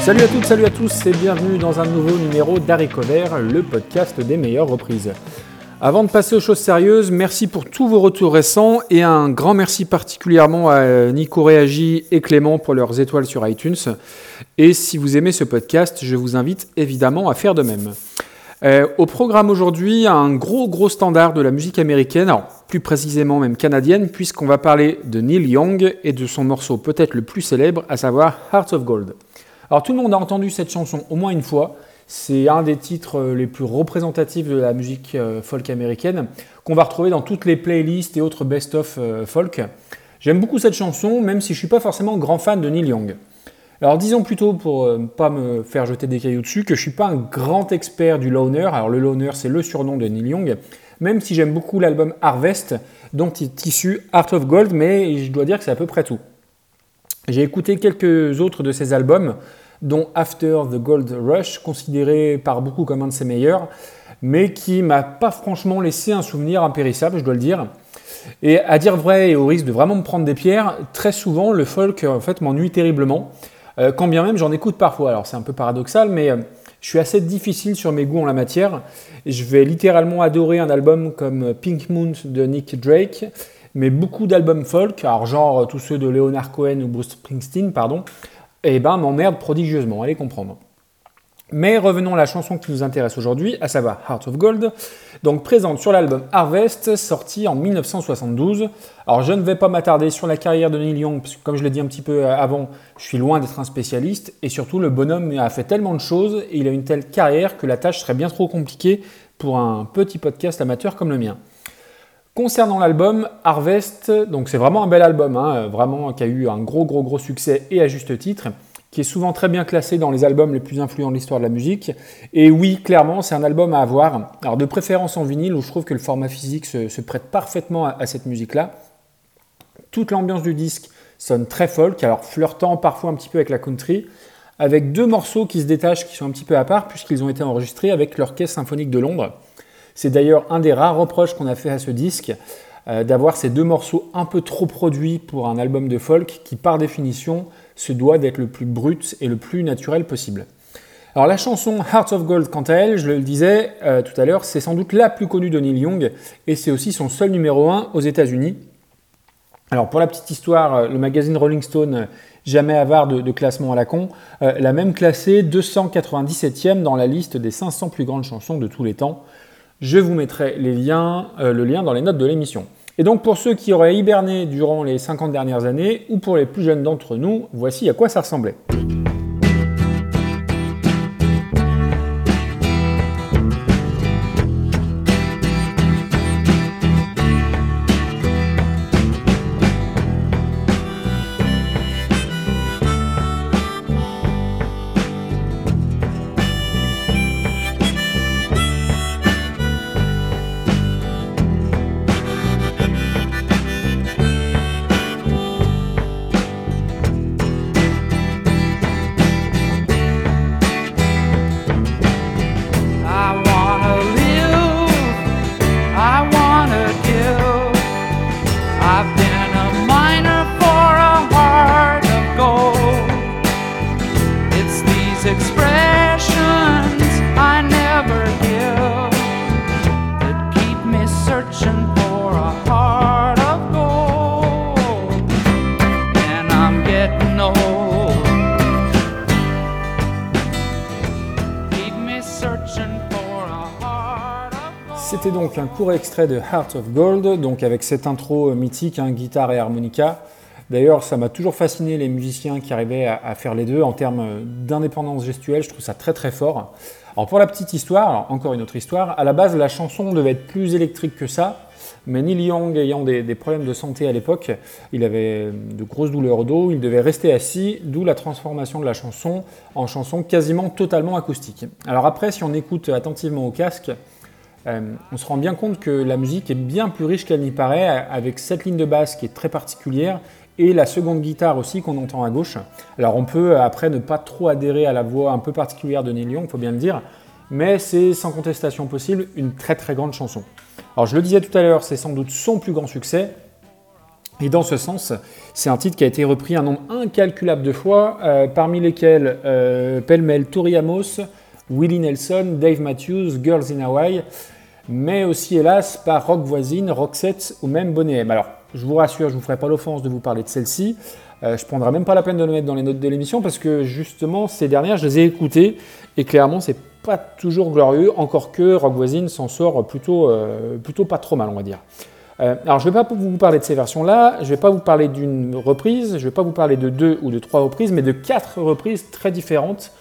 Salut à toutes, salut à tous et bienvenue dans un nouveau numéro d'Harry le podcast des meilleures reprises. Avant de passer aux choses sérieuses, merci pour tous vos retours récents et un grand merci particulièrement à Nico Réagi et Clément pour leurs étoiles sur iTunes. Et si vous aimez ce podcast, je vous invite évidemment à faire de même. Euh, au programme aujourd'hui, un gros gros standard de la musique américaine, alors plus précisément même canadienne, puisqu'on va parler de Neil Young et de son morceau peut-être le plus célèbre, à savoir Heart of Gold. Alors tout le monde a entendu cette chanson au moins une fois. C'est un des titres euh, les plus représentatifs de la musique euh, folk américaine qu'on va retrouver dans toutes les playlists et autres best-of euh, folk. J'aime beaucoup cette chanson, même si je ne suis pas forcément grand fan de Neil Young. Alors disons plutôt, pour ne pas me faire jeter des cailloux dessus, que je ne suis pas un grand expert du loner. Alors le loner, c'est le surnom de Neil Young, même si j'aime beaucoup l'album Harvest, dont est issu Art of Gold, mais je dois dire que c'est à peu près tout. J'ai écouté quelques autres de ses albums, dont After the Gold Rush, considéré par beaucoup comme un de ses meilleurs, mais qui m'a pas franchement laissé un souvenir impérissable, je dois le dire. Et à dire vrai et au risque de vraiment me prendre des pierres, très souvent le folk en fait m'ennuie terriblement, euh, quand bien même j'en écoute parfois. Alors c'est un peu paradoxal, mais euh, je suis assez difficile sur mes goûts en la matière. Je vais littéralement adorer un album comme Pink Moon de Nick Drake, mais beaucoup d'albums folk, alors genre tous ceux de Leonard Cohen ou Bruce Springsteen, pardon, eh ben m'emmerde prodigieusement, allez comprendre. Mais revenons à la chanson qui nous intéresse aujourd'hui, à savoir Heart of Gold, donc présente sur l'album Harvest, sorti en 1972. Alors je ne vais pas m'attarder sur la carrière de Neil Young, parce comme je l'ai dit un petit peu avant, je suis loin d'être un spécialiste, et surtout le bonhomme a fait tellement de choses, et il a une telle carrière que la tâche serait bien trop compliquée pour un petit podcast amateur comme le mien. Concernant l'album Harvest, donc c'est vraiment un bel album, hein, vraiment qui a eu un gros gros gros succès et à juste titre, qui est souvent très bien classé dans les albums les plus influents de l'histoire de la musique. Et oui, clairement, c'est un album à avoir. Alors de préférence en vinyle, où je trouve que le format physique se, prête parfaitement à, cette musique-là. Toute l'ambiance du disque sonne très folk, alors flirtant parfois un petit peu avec la country, avec deux morceaux qui se détachent, qui sont un petit peu à part, puisqu'ils ont été enregistrés avec l'Orchestre symphonique de Londres. C'est d'ailleurs un des rares reproches qu'on a fait à ce disque, euh, d'avoir ces deux morceaux un peu trop produits pour un album de folk qui, par définition, se doit d'être le plus brut et le plus naturel possible. Alors la chanson Heart of Gold, quant à elle, je le disais euh, tout à l'heure, c'est sans doute la plus connue de Neil Young et c'est aussi son seul numéro 1 aux États-Unis. Alors pour la petite histoire, euh, le magazine Rolling Stone, jamais avare de, de classement à la con, l'a même classé 297e dans la liste des 500 plus grandes chansons de tous les temps. Je vous mettrai euh, le lien dans les notes de l'émission. Et donc pour ceux qui auraient hiberné durant les 50 dernières années, ou pour les plus jeunes d'entre nous, voici à quoi ça ressemblait. C'était donc un court extrait de Heart of Gold, donc avec cette intro mythique, hein, guitare et harmonica. D'ailleurs, ça m'a toujours fasciné les musiciens qui arrivaient à, faire les deux en termes d'indépendance gestuelle. Je trouve ça très très fort. Alors pour la petite histoire, encore une autre histoire, à la base la chanson devait être plus électrique que ça, mais Neil Young ayant des, des problèmes de santé à l'époque, il avait de grosses douleurs au dos, il devait rester assis, d'où la transformation de la chanson en chanson quasiment totalement acoustique. Alors après, si on écoute attentivement au casque, euh, on se rend bien compte que la musique est bien plus riche qu'elle n'y paraît, avec cette ligne de basse qui est très particulière et la seconde guitare aussi qu'on entend à gauche. Alors on peut après ne pas trop adhérer à la voix un peu particulière de Neil Young, faut bien le dire, mais c'est sans contestation possible une très très grande chanson. Alors je le disais tout à l'heure, c'est sans doute son plus grand succès, Et dans ce sens, c'est un titre qui a été repris un nombre incalculable de fois, euh, parmi lesquels euh, pêle-mêle Tori Amos, Willie Nelson, Dave Matthews, Girls in Hawaii, mais aussi hélas par Rock Voisine, Roxette ou même Bonnet. Alors, je vous rassure, je ne vous ferai pas l'offense de vous parler de celle-ci. Euh, je ne prendrai même pas la peine de le mettre dans les notes de l'émission parce que justement, ces dernières, je les ai écoutées et clairement, c'est pas toujours glorieux, encore que Rock Voisine s'en sort plutôt, plutôt pas trop mal, on va dire. Euh, alors, je ne vais pas vous parler de ces versions-là, je ne vais pas vous parler d'une reprise, je ne vais pas vous parler de deux ou de trois reprises, mais de quatre reprises très différentes euh,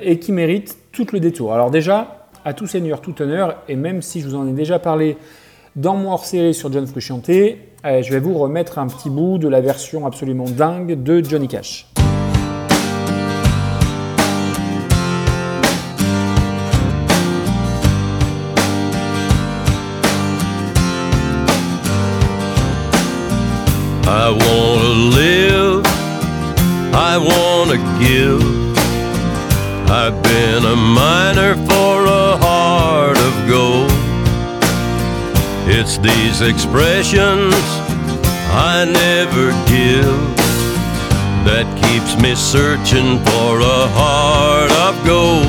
et qui méritent tout le détour. Alors déjà, à tout seigneur, tout honneur, et même si je vous en ai déjà parlé dans mon hors-série sur John Frusciante, euh, je vais vous remettre un petit bout de la version absolument dingue de Johnny Cash. I wanna live, I wanna. I've been a miner for a heart of gold. It's these expressions I never give that keeps me searching for a heart of gold.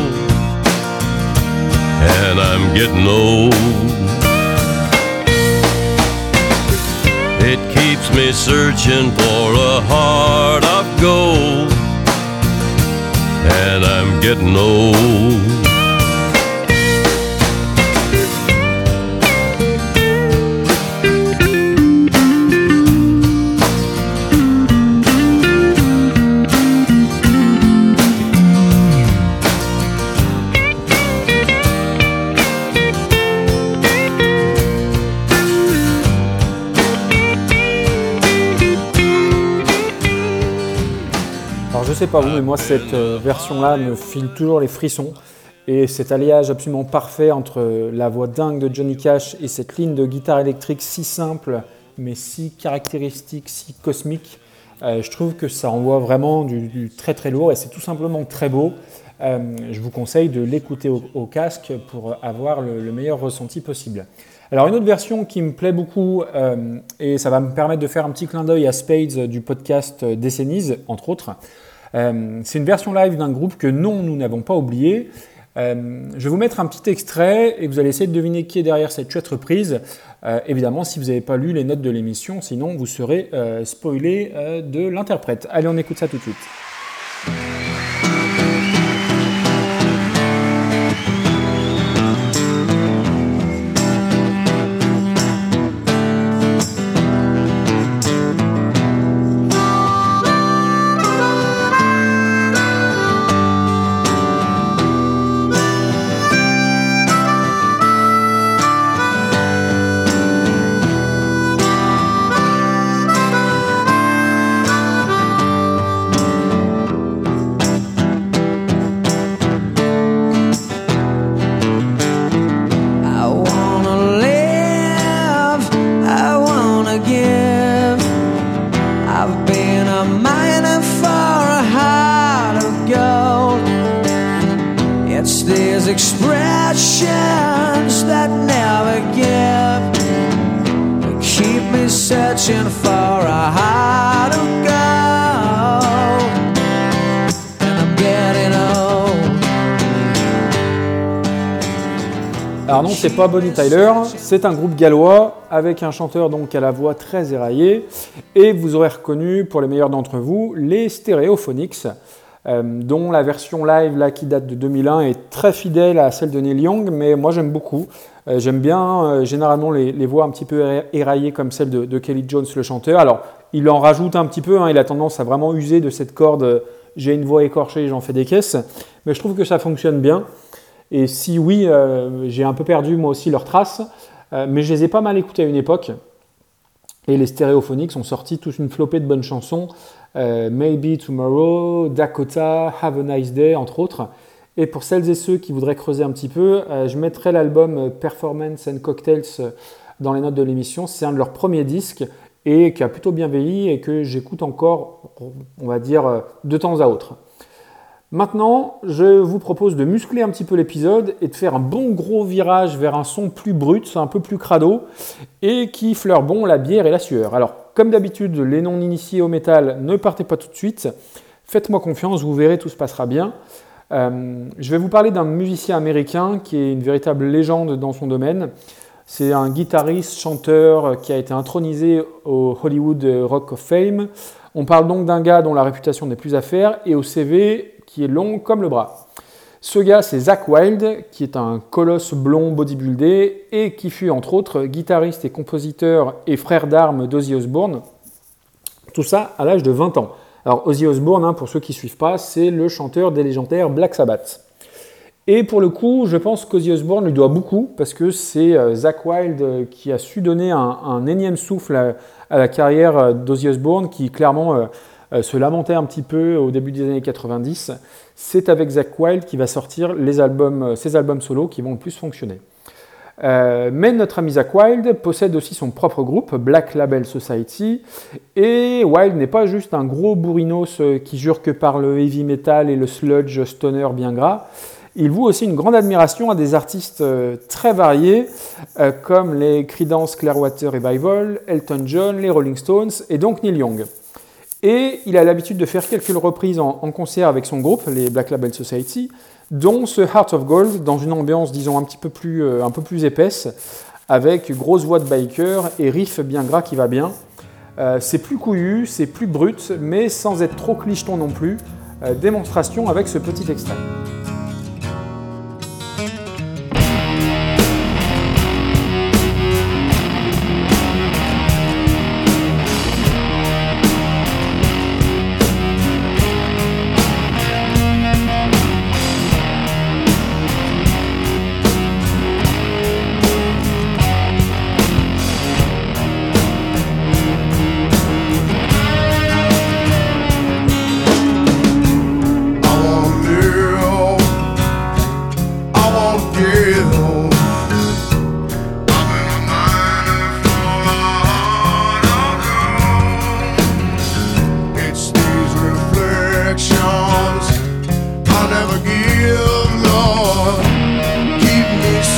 And I'm getting old. It keeps me searching for a heart of gold. And I'm getting old. Sais pas vous, mais moi cette euh, version-là me file toujours les frissons. Et cet alliage absolument parfait entre la voix dingue de Johnny Cash et cette ligne de guitare électrique si simple, mais si caractéristique, si cosmique, euh, je trouve que ça envoie vraiment du, très très lourd et c'est tout simplement très beau. Euh, je vous conseille de l'écouter au, casque pour avoir le, meilleur ressenti possible. Alors une autre version qui me plaît beaucoup, et ça va me permettre de faire un petit clin d'œil à Spades du podcast Décennies, entre autres, euh, c'est une version live d'un groupe que non, nous n'avons pas oublié. Euh, je vais vous mettre un petit extrait et vous allez essayer de deviner qui est derrière cette chouette reprise. Euh, évidemment, si vous n'avez pas lu les notes de l'émission, sinon vous serez spoilé de l'interprète. Allez, on écoute ça tout de suite. Alors non, c'est pas Bonnie Tyler, c'est un groupe gallois avec un chanteur donc à la voix très éraillée et vous aurez reconnu pour les meilleurs d'entre vous les Stereophonics euh, dont la version live là qui date de 2001 est très fidèle à celle de Neil Young mais moi j'aime beaucoup. Euh, j'aime bien euh, généralement les, voix un petit peu éraillées comme celle de, Kelly Jones le chanteur. Alors il en rajoute un petit peu, hein, il a tendance à vraiment user de cette corde j'ai une voix écorchée, j'en fais des caisses, mais je trouve que ça fonctionne bien. Et si oui, euh, j'ai un peu perdu moi aussi leurs traces, euh, mais je les ai pas mal écoutés à une époque. Et les stéréophoniques ont sorti toute une flopée de bonnes chansons, euh, Maybe Tomorrow, Dakota, Have a Nice Day, entre autres. Et pour celles et ceux qui voudraient creuser un petit peu, je mettrai l'album Performance and Cocktails dans les notes de l'émission. C'est un de leurs premiers disques et qui a plutôt bien vieilli et que j'écoute encore, on va dire, de temps à autre. Maintenant, je vous propose de muscler un petit peu l'épisode et de faire un bon gros virage vers un son plus brut, un peu plus crado, et qui fleure bon la bière et la sueur. Alors, comme d'habitude, les non-initiés au métal, ne partez pas tout de suite. Faites-moi confiance, vous verrez, tout se passera bien. Euh, je vais vous parler d'un musicien américain qui est une véritable légende dans son domaine. C'est un guitariste, chanteur qui a été intronisé au Hollywood Rock of Fame. On parle donc d'un gars dont la réputation n'est plus à faire et au CV qui est long comme le bras. Ce gars, c'est Zach Wild, qui est un colosse blond bodybuildé et qui fut entre autres guitariste et compositeur et frère d'armes d'Ozzy Osbourne. Tout ça à l'âge de 20 ans. Alors Ozzy Osbourne, hein, pour ceux qui ne suivent pas, c'est le chanteur des légendaires Black Sabbath. Et pour le coup, je pense qu'Ozzy Osbourne lui doit beaucoup, parce que c'est euh, Zach Wilde euh, qui a su donner un, énième souffle à, la carrière euh, d'Ozzy Osbourne, qui clairement se lamentait un petit peu au début des années 90. C'est avec Zach Wilde qui va sortir albums, ses albums solo qui vont le plus fonctionner. Euh, mais notre ami Zach Wild possède aussi son propre groupe, Black Label Society, et Wild n'est pas juste un gros bourrinos euh, qui jure que par le heavy metal et le sludge stoner bien gras. Il voue aussi une grande admiration à des artistes euh, très variés, comme les Creedence Clearwater Revival, Elton John, les Rolling Stones et donc Neil Young. Et il a l'habitude de faire quelques reprises en, concert avec son groupe, les Black Label Society, dont ce Heart of Gold, dans une ambiance, disons, un petit peu plus, euh, épaisse, avec grosse voix de biker et riff bien gras qui va bien. Euh, c'est plus couillu, c'est plus brut, mais sans être trop clicheton non plus. Euh, démonstration avec ce petit extrait.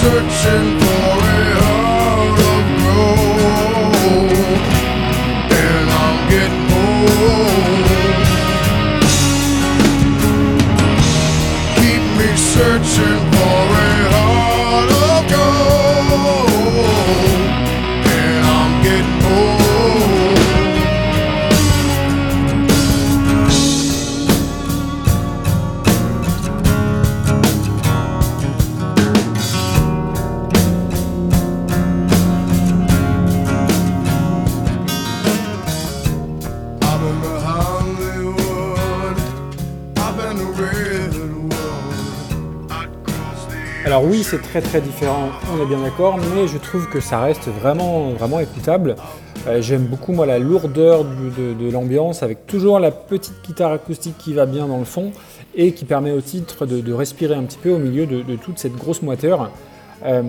searching for Alors oui, c'est très très différent, on est bien d'accord, mais je trouve que ça reste vraiment vraiment écoutable. Euh, j'aime beaucoup moi la lourdeur de, l'ambiance avec toujours la petite guitare acoustique qui va bien dans le fond et qui permet au titre de, respirer un petit peu au milieu de, toute cette grosse moiteur. Euh,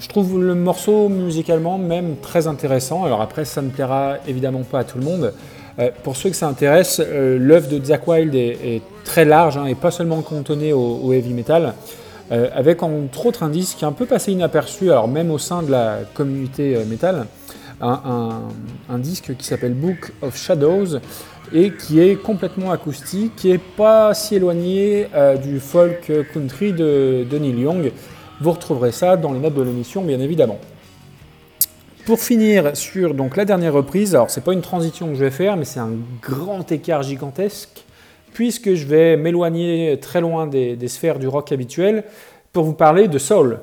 je trouve le morceau musicalement même très intéressant. Alors après, ça ne plaira évidemment pas à tout le monde. Euh, pour ceux que ça intéresse, l'œuvre de Zack Wild est, très large hein, et pas seulement cantonnée au heavy metal. Euh, avec entre autres un disque qui est un peu passé inaperçu, alors même au sein de la communauté euh, métal, un, disque qui s'appelle Book of Shadows et qui est complètement acoustique, qui n'est pas si éloigné euh, du folk country de, Neil Young. Vous retrouverez ça dans les notes de l'émission, bien évidemment. Pour finir sur donc la dernière reprise, alors c'est pas une transition que je vais faire, mais c'est un grand écart gigantesque puisque je vais m'éloigner très loin des, sphères du rock habituel pour vous parler de soul.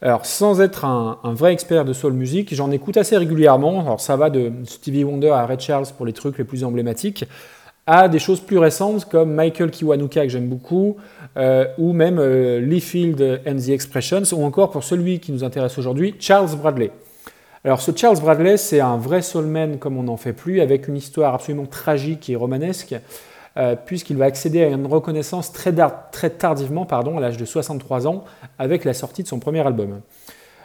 Alors, sans être un, vrai expert de soul music, j'en écoute assez régulièrement. Alors, ça va de Stevie Wonder à Red Charles pour les trucs les plus emblématiques, à des choses plus récentes comme Michael Kiwanuka que j'aime beaucoup, euh, ou même euh, Lee Field and the Expressions, ou encore pour celui qui nous intéresse aujourd'hui, Charles Bradley. Alors ce Charles Bradley, c'est un vrai soulman comme on n'en fait plus, avec une histoire absolument tragique et romanesque. Euh, puisqu'il va accéder à une reconnaissance très, tardivement, pardon, à l'âge de 63 ans, avec la sortie de son premier album.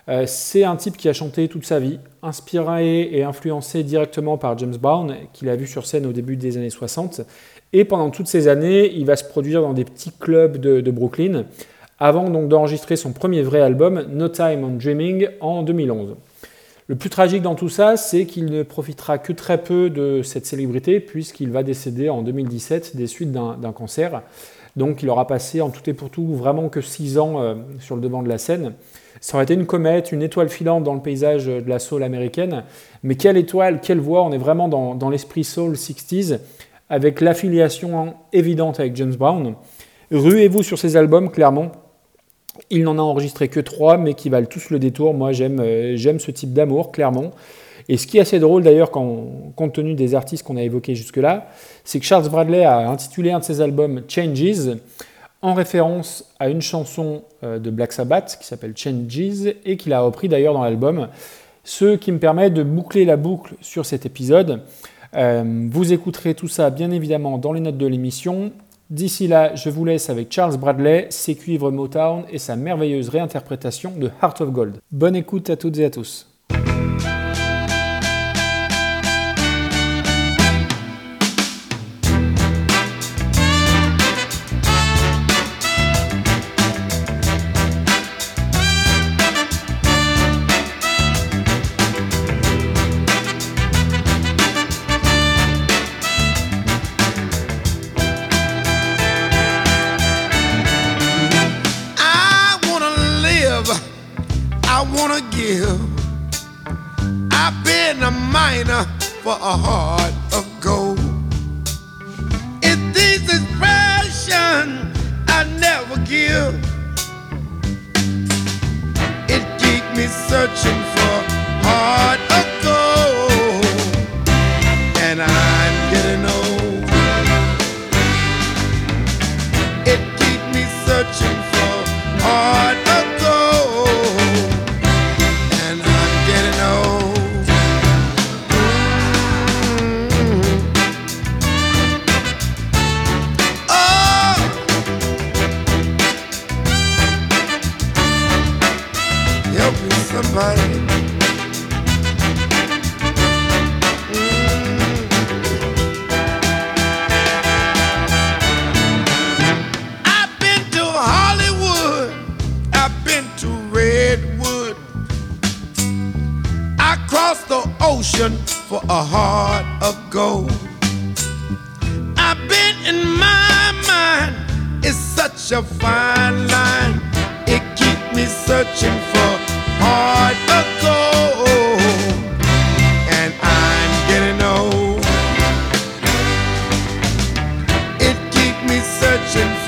Euh, c'est un type qui a chanté toute sa vie, inspiré et influencé directement par James Brown, qu'il a vu sur scène au début des années 60. Et pendant toutes ces années, il va se produire dans des petits clubs de, de Brooklyn, avant donc d'enregistrer son premier vrai album, No Time on Dreaming, en 2011. Le plus tragique dans tout ça, c'est qu'il ne profitera que très peu de cette célébrité puisqu'il va décéder en 2017 des suites d'un cancer. Donc il aura passé en tout et pour tout vraiment que 6 ans euh, sur le devant de la scène. Ça aurait été une comète, une étoile filante dans le paysage de la soul américaine. Mais quelle étoile, quelle voix, on est vraiment dans, dans l'esprit soul 60s avec l'affiliation évidente avec James Brown. Ruez-vous sur ces albums, clairement. Il n'en a enregistré que trois, mais qui valent tous le détour. Moi, j'aime, euh, ce type d'amour, clairement. Et ce qui est assez drôle d'ailleurs, compte tenu des artistes qu'on a évoqués jusque-là, c'est que Charles Bradley a intitulé un de ses albums Changes en référence à une chanson euh, de Black Sabbath qui s'appelle Changes et qu'il a repris d'ailleurs dans l'album. Ce qui me permet de boucler la boucle sur cet épisode. Euh, vous écouterez tout ça bien évidemment dans les notes de l'émission. D'ici là, je vous laisse avec Charles Bradley, ses cuivres Motown et sa merveilleuse réinterprétation de Heart of Gold. Bonne écoute à toutes et à tous. Give. It keep me searching for heart oh, for a heart of gold. I've been in my mind, it's such a fine line. It keeps me searching for heart of gold. And I'm getting old. It keeps me searching